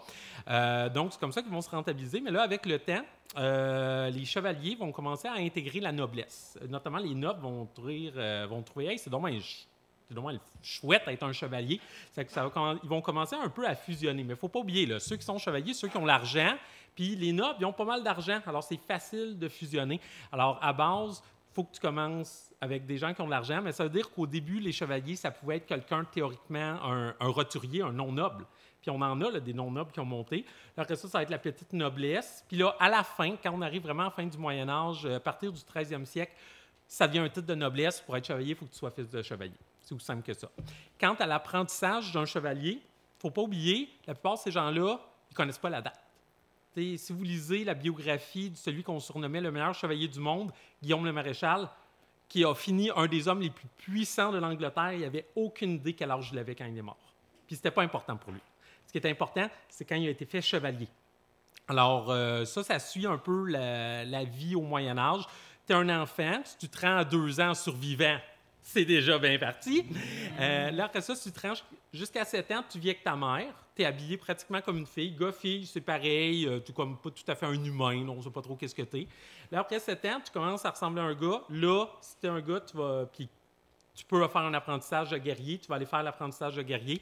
Euh, donc, c'est comme ça qu'ils vont se rentabiliser. Mais là, avec le temps, euh, les chevaliers vont commencer à intégrer la noblesse. Notamment, les nobles vont euh, vont trouver c'est dommage. C'est dommage chouette d'être un chevalier. Ça commen- ils vont commencer un peu à fusionner. Mais il ne faut pas oublier, là, ceux qui sont chevaliers, ceux qui ont l'argent, puis les nobles, ils ont pas mal d'argent. Alors, c'est facile de fusionner. Alors, à base, faut que tu commences avec des gens qui ont de l'argent, mais ça veut dire qu'au début, les chevaliers, ça pouvait être quelqu'un, théoriquement, un, roturier, un non-noble. Puis on en a des non-nobles qui ont monté. Après ça, ça va être la petite noblesse. Puis là, à la fin, quand on arrive vraiment à la fin du Moyen Âge, euh, à partir du 13e siècle, ça devient un titre de noblesse. Pour être chevalier, il faut que tu sois fils de chevalier. C'est aussi simple que ça. Quant à l'apprentissage d'un chevalier, il ne faut pas oublier, la plupart de ces gens-là, ils ne connaissent pas la date. Si vous lisez la biographie de celui qu'on surnommait le meilleur chevalier du monde, Guillaume le Maréchal, qui a fini un des hommes les plus puissants de l'Angleterre, il n'avait aucune idée quel âge il avait quand il est mort. Puis c'était pas important pour lui. Ce qui est important, c'est quand il a été fait chevalier. Alors, euh, ça, ça suit un peu la, vie au Moyen Âge. Tu es un enfant, si tu te rends à deux ans survivant, c'est déjà bien parti. Euh, là, après ça, si tu te rends jusqu'à 7 ans, tu vis avec ta mère, tu es habillé pratiquement comme une fille. Gars, fille, c'est pareil, euh, tu comme pas tout à fait un humain, on sait pas trop qu'est-ce que tu es. Là, après 7 ans, tu commences à ressembler à un gars. Là, si tu es un gars, tu vas. Puis tu peux faire un apprentissage de guerrier, tu vas aller faire l'apprentissage de guerrier.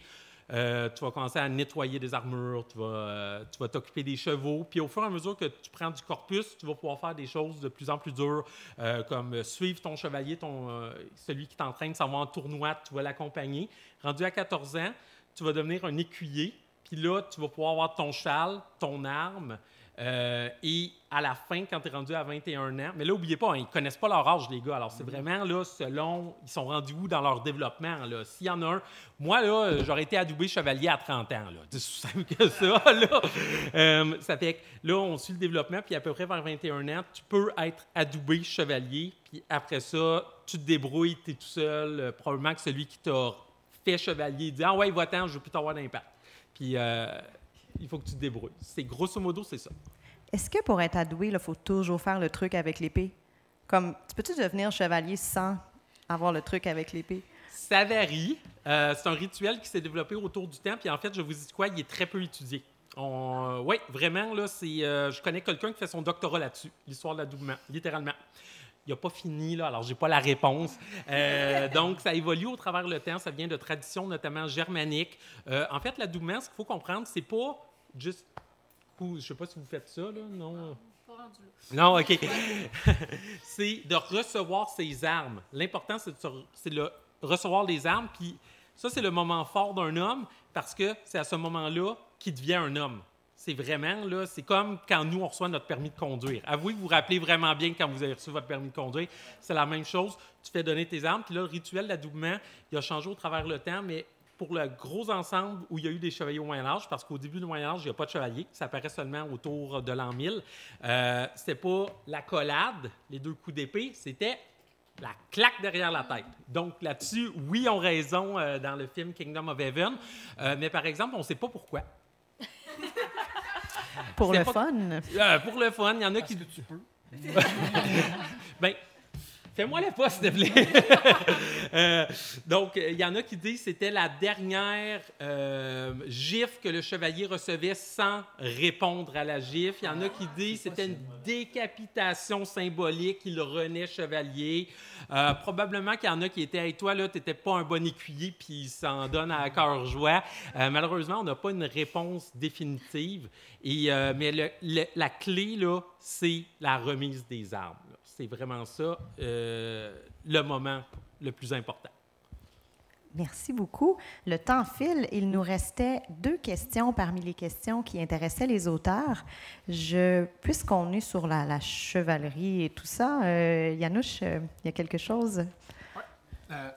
Euh, tu vas commencer à nettoyer des armures, tu vas euh, tu vas t'occuper des chevaux. Puis au fur et à mesure que tu prends du corpus, tu vas pouvoir faire des choses de plus en plus dures, euh, comme suivre ton chevalier, ton, celui qui t'entraîne, s'en va en tournoi, tu vas l'accompagner. Rendu à 14 ans, tu vas devenir un écuyer. Puis là, tu vas pouvoir avoir ton cheval, ton arme. euh, et à la fin, quand tu es rendu à 21 ans, mais là, n'oubliez pas, hein, ils ne connaissent pas leur âge, les gars. Alors, c'est vraiment là, selon, ils sont rendus où dans leur développement. là? S'il y en a un, moi, là, j'aurais été adoubé chevalier à 30 ans. là. C'est simple que ça. Là. Euh, ça fait que là, on suit le développement, puis à peu près vers 21 ans, tu peux être adoubé chevalier, puis après ça, tu te débrouilles, tu es tout seul. Euh, probablement que celui qui t'a fait chevalier dit Ah ouais, va-t'en, je veux plus t'avoir d'impact. Puis euh, il faut que tu te débrouilles. C'est grosso modo, c'est ça. Est-ce que pour être adoué, il faut toujours faire le truc avec l'épée? Comme, tu peux-tu devenir chevalier sans avoir le truc avec l'épée? Ça varie. Euh, c'est un rituel qui s'est développé autour du temps. Puis en fait, je vous dis quoi, il est très peu étudié. oui, vraiment, là, c'est, euh, je connais quelqu'un qui fait son doctorat là-dessus, l'histoire de l'adoubement, littéralement. Il n'a pas fini, là, alors j'ai pas la réponse. Euh, donc, ça évolue au travers le temps. Ça vient de traditions, notamment germaniques. Euh, en fait, l'adoubement, ce qu'il faut comprendre, c'est pas juste. Je sais pas si vous faites ça, là, non? Là. Non, OK. c'est de recevoir ses armes. L'important, c'est de, recevoir les armes. Puis ça, c'est le moment fort d'un homme parce que c'est à ce moment-là qu'il devient un homme. C'est vraiment, là, c'est comme quand nous, on reçoit notre permis de conduire. Avouez que vous vous rappelez vraiment bien quand vous avez reçu votre permis de conduire. C'est la même chose. Tu fais donner tes armes. Puis là, le rituel d'adoubement, il a changé au travers le temps, mais pour le gros ensemble où il y a eu des chevaliers au Moyen Âge, parce qu'au début du Moyen Âge, il n'y a pas de chevalier, ça apparaît seulement autour de l'an 1000, euh, c'était pas la collade, les deux coups d'épée, c'était la claque derrière la tête. Donc là-dessus, oui, on raison euh, dans le film Kingdom of Heaven, euh, mais par exemple, on ne sait pas pourquoi. Pour le pas- fun? Euh, pour le fun, il y en a qui... que tu peux. ben, fais-moi la pas, s'il te plaît. Euh, donc, il y en a qui disent que c'était la dernière euh, gifle que le chevalier recevait sans répondre à la gifle. Il y en a qui disent que c'était une décapitation symbolique, il renaît chevalier. Euh, probablement qu'il y en a qui étaient, hey, toi, là, tu n'étais pas un bon écuyer, puis il s'en donne à cœur joie. Euh, malheureusement, on n'a pas une réponse définitive. Et, mais le- le- la clé, là, c'est la remise des armes. C'est vraiment ça, euh, le moment le plus important. Merci beaucoup. Le temps file. Il nous restait deux questions parmi les questions qui intéressaient les auteurs. Je, puisqu'on est sur la, la chevalerie et tout ça, euh, Yanouche, euh, il y a quelque chose? Euh,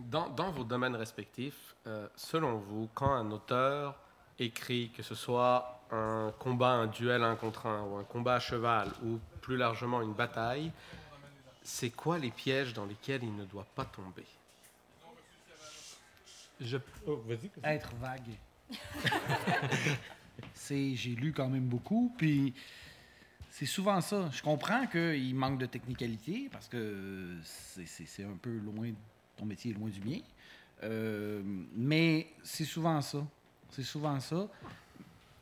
dans, dans vos domaines respectifs, euh, selon vous, quand un auteur écrit, que ce soit un combat, un duel un contre un, ou un combat à cheval, ou plus largement une bataille, c'est quoi les pièges dans lesquels il ne doit pas tomber? Je... oh, vas-y. Être vague. c'est, j'ai lu quand même beaucoup, puis C'est souvent ça. Je comprends qu'il manque de technicalité parce que c'est- c'est c'est un peu loin, ton métier est loin du mien. Euh, mais c'est souvent ça. C'est souvent ça.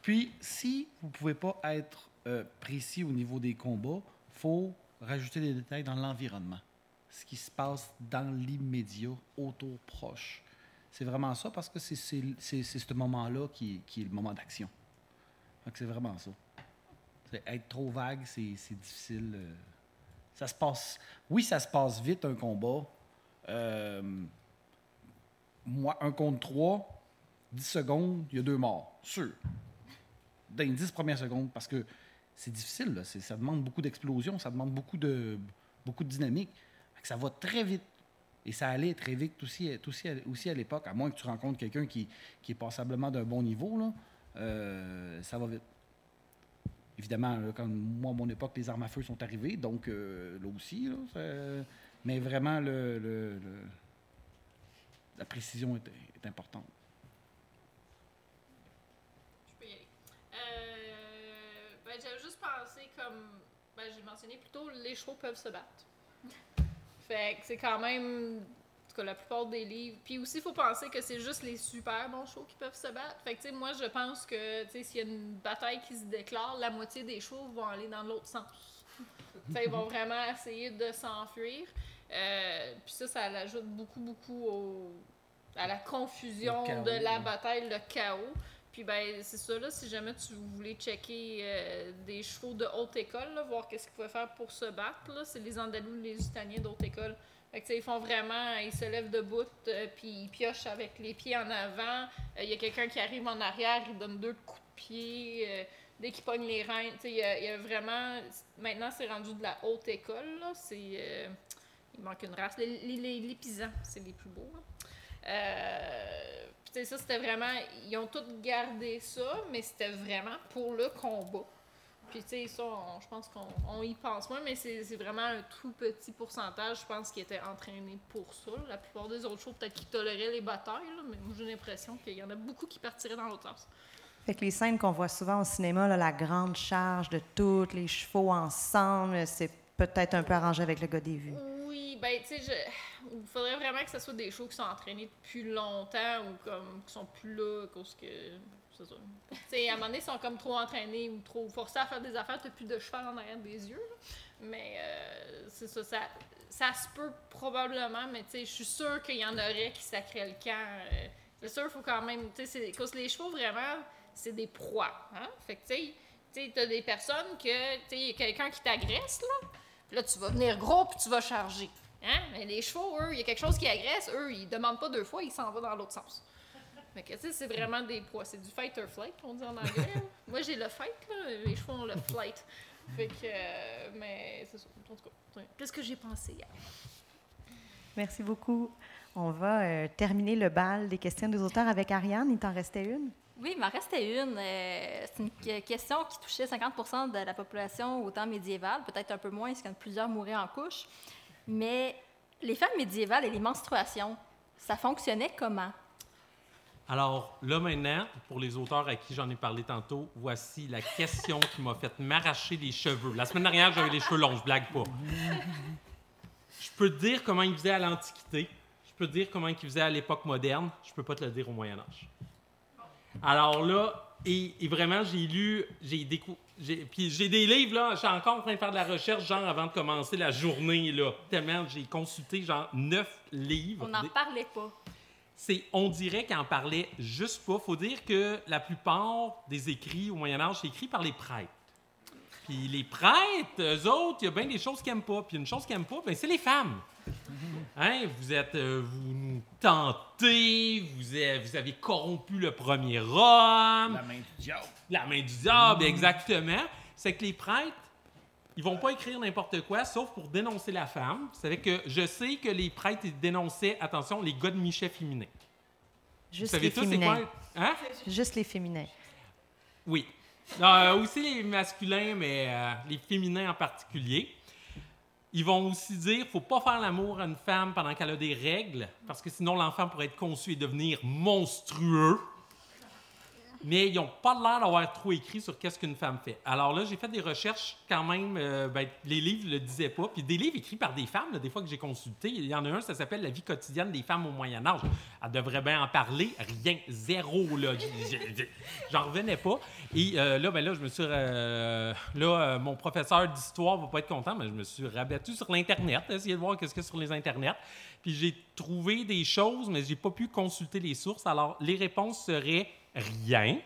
Puis, si vous ne pouvez pas être euh, précis au niveau des combats, faut rajouter des détails dans l'environnement. Ce qui se passe dans l'immédiat, autour, proche. C'est vraiment ça parce que c'est ce moment-là qui, qui est le moment d'action. C'est vraiment ça. Être trop vague, c'est difficile. euh. Ça se passe. Oui, ça se passe vite, un combat. Euh, moi, un contre trois, 10 secondes, il y a deux morts. Sûr. Dans les 10 premières secondes, parce que c'est difficile, ça demande beaucoup d'explosion, ça demande beaucoup de, beaucoup de dynamique. Ça va très vite. Et ça allait très vite aussi, aussi, aussi à l'époque, à moins que tu rencontres quelqu'un qui, qui est passablement d'un bon niveau, euh, ça va vite. Évidemment, quand moi, à mon époque, les armes à feu sont arrivées, donc euh, là aussi, mais vraiment, la précision est importante. Je peux y aller. Euh, ben, j'avais juste pensé comme. Ben, j'ai mentionné plutôt les chevaux peuvent se battre. Fait que c'est quand même. En tout cas, la plupart des livres. Puis aussi, il faut penser que c'est juste les super bons chevaux qui peuvent se battre. Fait que, tu sais, moi, je pense que, tu sais, s'il y a une bataille qui se déclare, la moitié des chevaux vont aller dans l'autre sens. Tu sais, ils vont vraiment essayer de s'enfuir. Euh, puis ça, ça ajoute beaucoup, beaucoup au- à la confusion chaos, de la bataille, le chaos. Puis ben, c'est ça, là, si jamais tu voulais checker euh, des chevaux de haute école, voir qu'est-ce qu'ils pouvaient faire pour se battre, là, c'est les Andalous, les Italiens d'haute école. Fait que, ils font vraiment, ils se lèvent debout, euh, puis ils piochent avec les pieds en avant. Euh, Il y a quelqu'un qui arrive en arrière, il donne deux coups de pied. dès qu'il pogne les reins, il y, a- vraiment... Maintenant, c'est rendu de la haute école, là. C'est... il manque une race. Les, les, les- les pisans, c'est les plus beaux, là. Euh, sais, ça, c'était vraiment. Ils ont tous gardé ça, mais c'était vraiment pour le combat. Puis, tu sais, ça, je pense qu'on on y pense moins, mais c'est vraiment un tout petit pourcentage, je pense, qui était entraîné pour ça. La plupart des autres choses, peut-être qu'ils toléraient les batailles, mais j'ai l'impression qu'il y en a beaucoup qui partiraient dans l'autre sens. Fait que les scènes qu'on voit souvent au cinéma, la grande charge de tous les chevaux ensemble, c'est peut-être un peu arrangé avec le gars des vues. Oui, ben, tu sais, il faudrait vraiment que ce soit des shows qui sont entraînés depuis longtemps ou comme qui sont plus là à que. Tu sais, à un moment donné, ils sont comme trop entraînés ou trop forcés à faire des affaires, t'as plus de cheval en arrière des yeux. Mais euh, c'est ça, ça, se peut probablement, mais tu sais, je suis sûre qu'il y en aurait qui sacraient le camp. euh, c'est sûr, il faut quand même. Tu sais, cause les chevaux, vraiment, c'est des proies. Hein? Fait tu sais, t'as des personnes que, tu sais, quelqu'un qui t'agresse, là. Puis là, tu vas venir gros puis tu vas charger. Hein? Mais les chevaux, eux, il y a quelque chose qui agresse, eux, ils demandent pas deux fois, ils s'en vont dans l'autre sens. Fait que, tu sais, c'est vraiment des poids. C'est du fight or flight, on dit en anglais. Moi, j'ai le fight, là. Les chevaux ont le flight. Fait que, euh, mais c'est ça. En tout cas. Qu'est-ce que j'ai pensé hier? Merci beaucoup. On va euh, terminer le bal des questions des auteurs avec Ariane. Il t'en restait une? Oui, il m'en restait une. Euh, c'est une que- question qui touchait 50% de la population au temps médiéval, peut-être un peu moins, parce que plusieurs mouraient en couche. Mais les femmes médiévales et les menstruations, ça fonctionnait comment? Alors là maintenant, pour les auteurs à qui j'en ai parlé tantôt, voici la question qui m'a fait m'arracher les cheveux. La semaine dernière, j'avais les cheveux longs, je blague pas. Je peux te dire comment ils faisaient à l'Antiquité. Je peux te dire comment ils faisaient à l'époque moderne. Je peux pas te le dire au Moyen Âge. Alors là, et, et vraiment, j'ai lu, j'ai décou- j'ai- puis j'ai des livres là. Je suis encore en train de faire de la recherche, genre avant de commencer la journée là. Tellement j'ai consulté genre neuf livres. On n'en parlait pas. c'est, on dirait qu'elle en parlait juste pas. Faut dire que la plupart des écrits au Moyen Âge, c'est écrit par les prêtres. Puis les prêtres, eux autres, il y a bien des choses qu'ils n'aiment pas. Puis une chose qu'ils n'aiment pas, ben, c'est les femmes. Hein? Vous êtes, euh, vous nous tentez, vous, vous avez corrompu le premier homme. La main du diable. La main du diable, exactement. C'est que les prêtres, ils vont pas écrire n'importe quoi, sauf pour dénoncer la femme. Vous savez que je sais que les prêtres ils dénonçaient, attention, les gars de Michel féminins. Vous Juste savez les tous c'est féminins. quoi? Hein? Juste les féminins. Oui. Euh, aussi les masculins, mais euh, les féminins en particulier. Ils vont aussi dire faut pas faire l'amour à une femme pendant qu'elle a des règles, parce que sinon l'enfant pourrait être conçu et devenir monstrueux. Mais ils n'ont pas l'air d'avoir trop écrit sur qu'est-ce qu'une femme fait. Alors là, j'ai fait des recherches quand même. euh, ben, les livres ne le disaient pas. Puis des livres écrits par des femmes, des fois que j'ai consulté, il y en a un, ça s'appelle La vie quotidienne des femmes au Moyen Âge. Elle devrait bien en parler. Rien, zéro là. J'en revenais pas. Et euh, là, ben là, je me suis, euh, là, mon professeur d'histoire va pas être content, mais je me suis rabattu sur l'internet, essayer de voir qu'est-ce a sur les internets. Puis j'ai trouvé des choses, mais j'ai pas pu consulter les sources. Alors les réponses seraient rien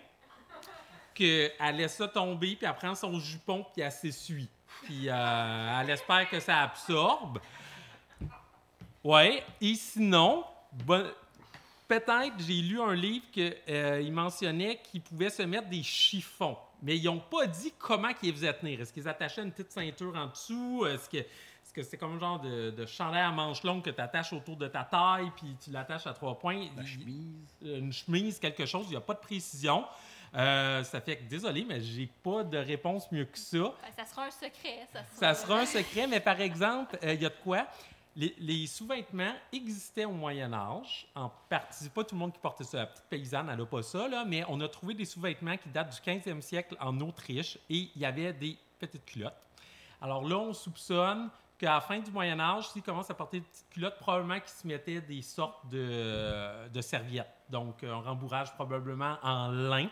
qu'elle laisse ça tomber, puis elle prend son jupon, puis elle s'essuie. Puis euh, elle espère que ça absorbe. Ouais. Et sinon, bon- peut-être j'ai lu un livre qu'il mentionnait qu'ils pouvaient se mettre des chiffons. Mais ils n'ont pas dit comment ils faisaient tenir. Est-ce qu'ils attachaient une petite ceinture en dessous? Est-ce que est-ce que c'est comme un genre de, de chandail à manches longues que tu attaches autour de ta taille, puis tu l'attaches à trois points? La chemise. Une chemise, quelque chose, il n'y a pas de précision. Euh, ça fait que, désolé, mais j'ai pas de réponse mieux que ça. Ben, ça sera un secret. Ça sera, Ça sera un secret, mais par exemple, euh, il y a de quoi? Les, les sous-vêtements existaient au Moyen Âge. En partie, c'est pas tout le monde qui portait ça. La petite paysanne, elle n'a pas ça, là, mais on a trouvé des sous-vêtements qui datent du 15e siècle en Autriche et il y avait des petites culottes. Alors là, on soupçonne qu'à la fin du Moyen Âge, s'ils commencent à porter des petites culottes, probablement qu'ils se mettaient des sortes de, de serviettes. Donc, un rembourrage probablement en lin.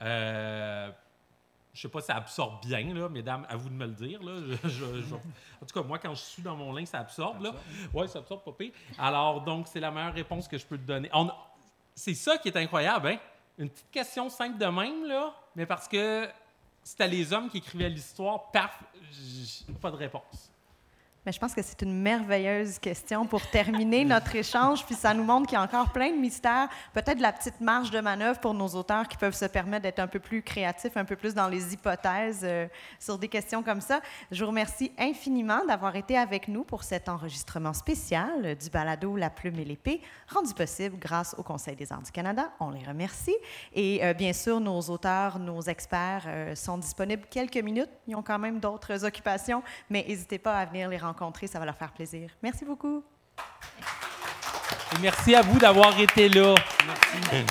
Euh, je sais pas si ça absorbe bien, là, mesdames, à vous de me le dire. Là. Je- je- je- en tout cas, moi, quand je suis dans mon lin, ça absorbe. Là. Oui, ça absorbe pas pire. Alors, donc, c'est la meilleure réponse que je peux te donner. On- C'est ça qui est incroyable, hein? Une petite question simple de même, là, mais parce que c'était les hommes qui écrivaient l'histoire, paf, pas de réponse. Mais je pense que c'est une merveilleuse question pour terminer notre échange, puis ça nous montre qu'il y a encore plein de mystères, peut-être la petite marge de manœuvre pour nos auteurs qui peuvent se permettre d'être un peu plus créatifs, un peu plus dans les hypothèses euh, sur des questions comme ça. Je vous remercie infiniment d'avoir été avec nous pour cet enregistrement spécial du balado La plume et l'épée, rendu possible grâce au Conseil des arts du Canada. On les remercie. Et euh, bien sûr, nos auteurs, nos experts euh, sont disponibles quelques minutes. Ils ont quand même d'autres occupations, mais n'hésitez pas à venir les rencontrer, ça va leur faire plaisir. Merci beaucoup. Merci à vous d'avoir été là. Merci.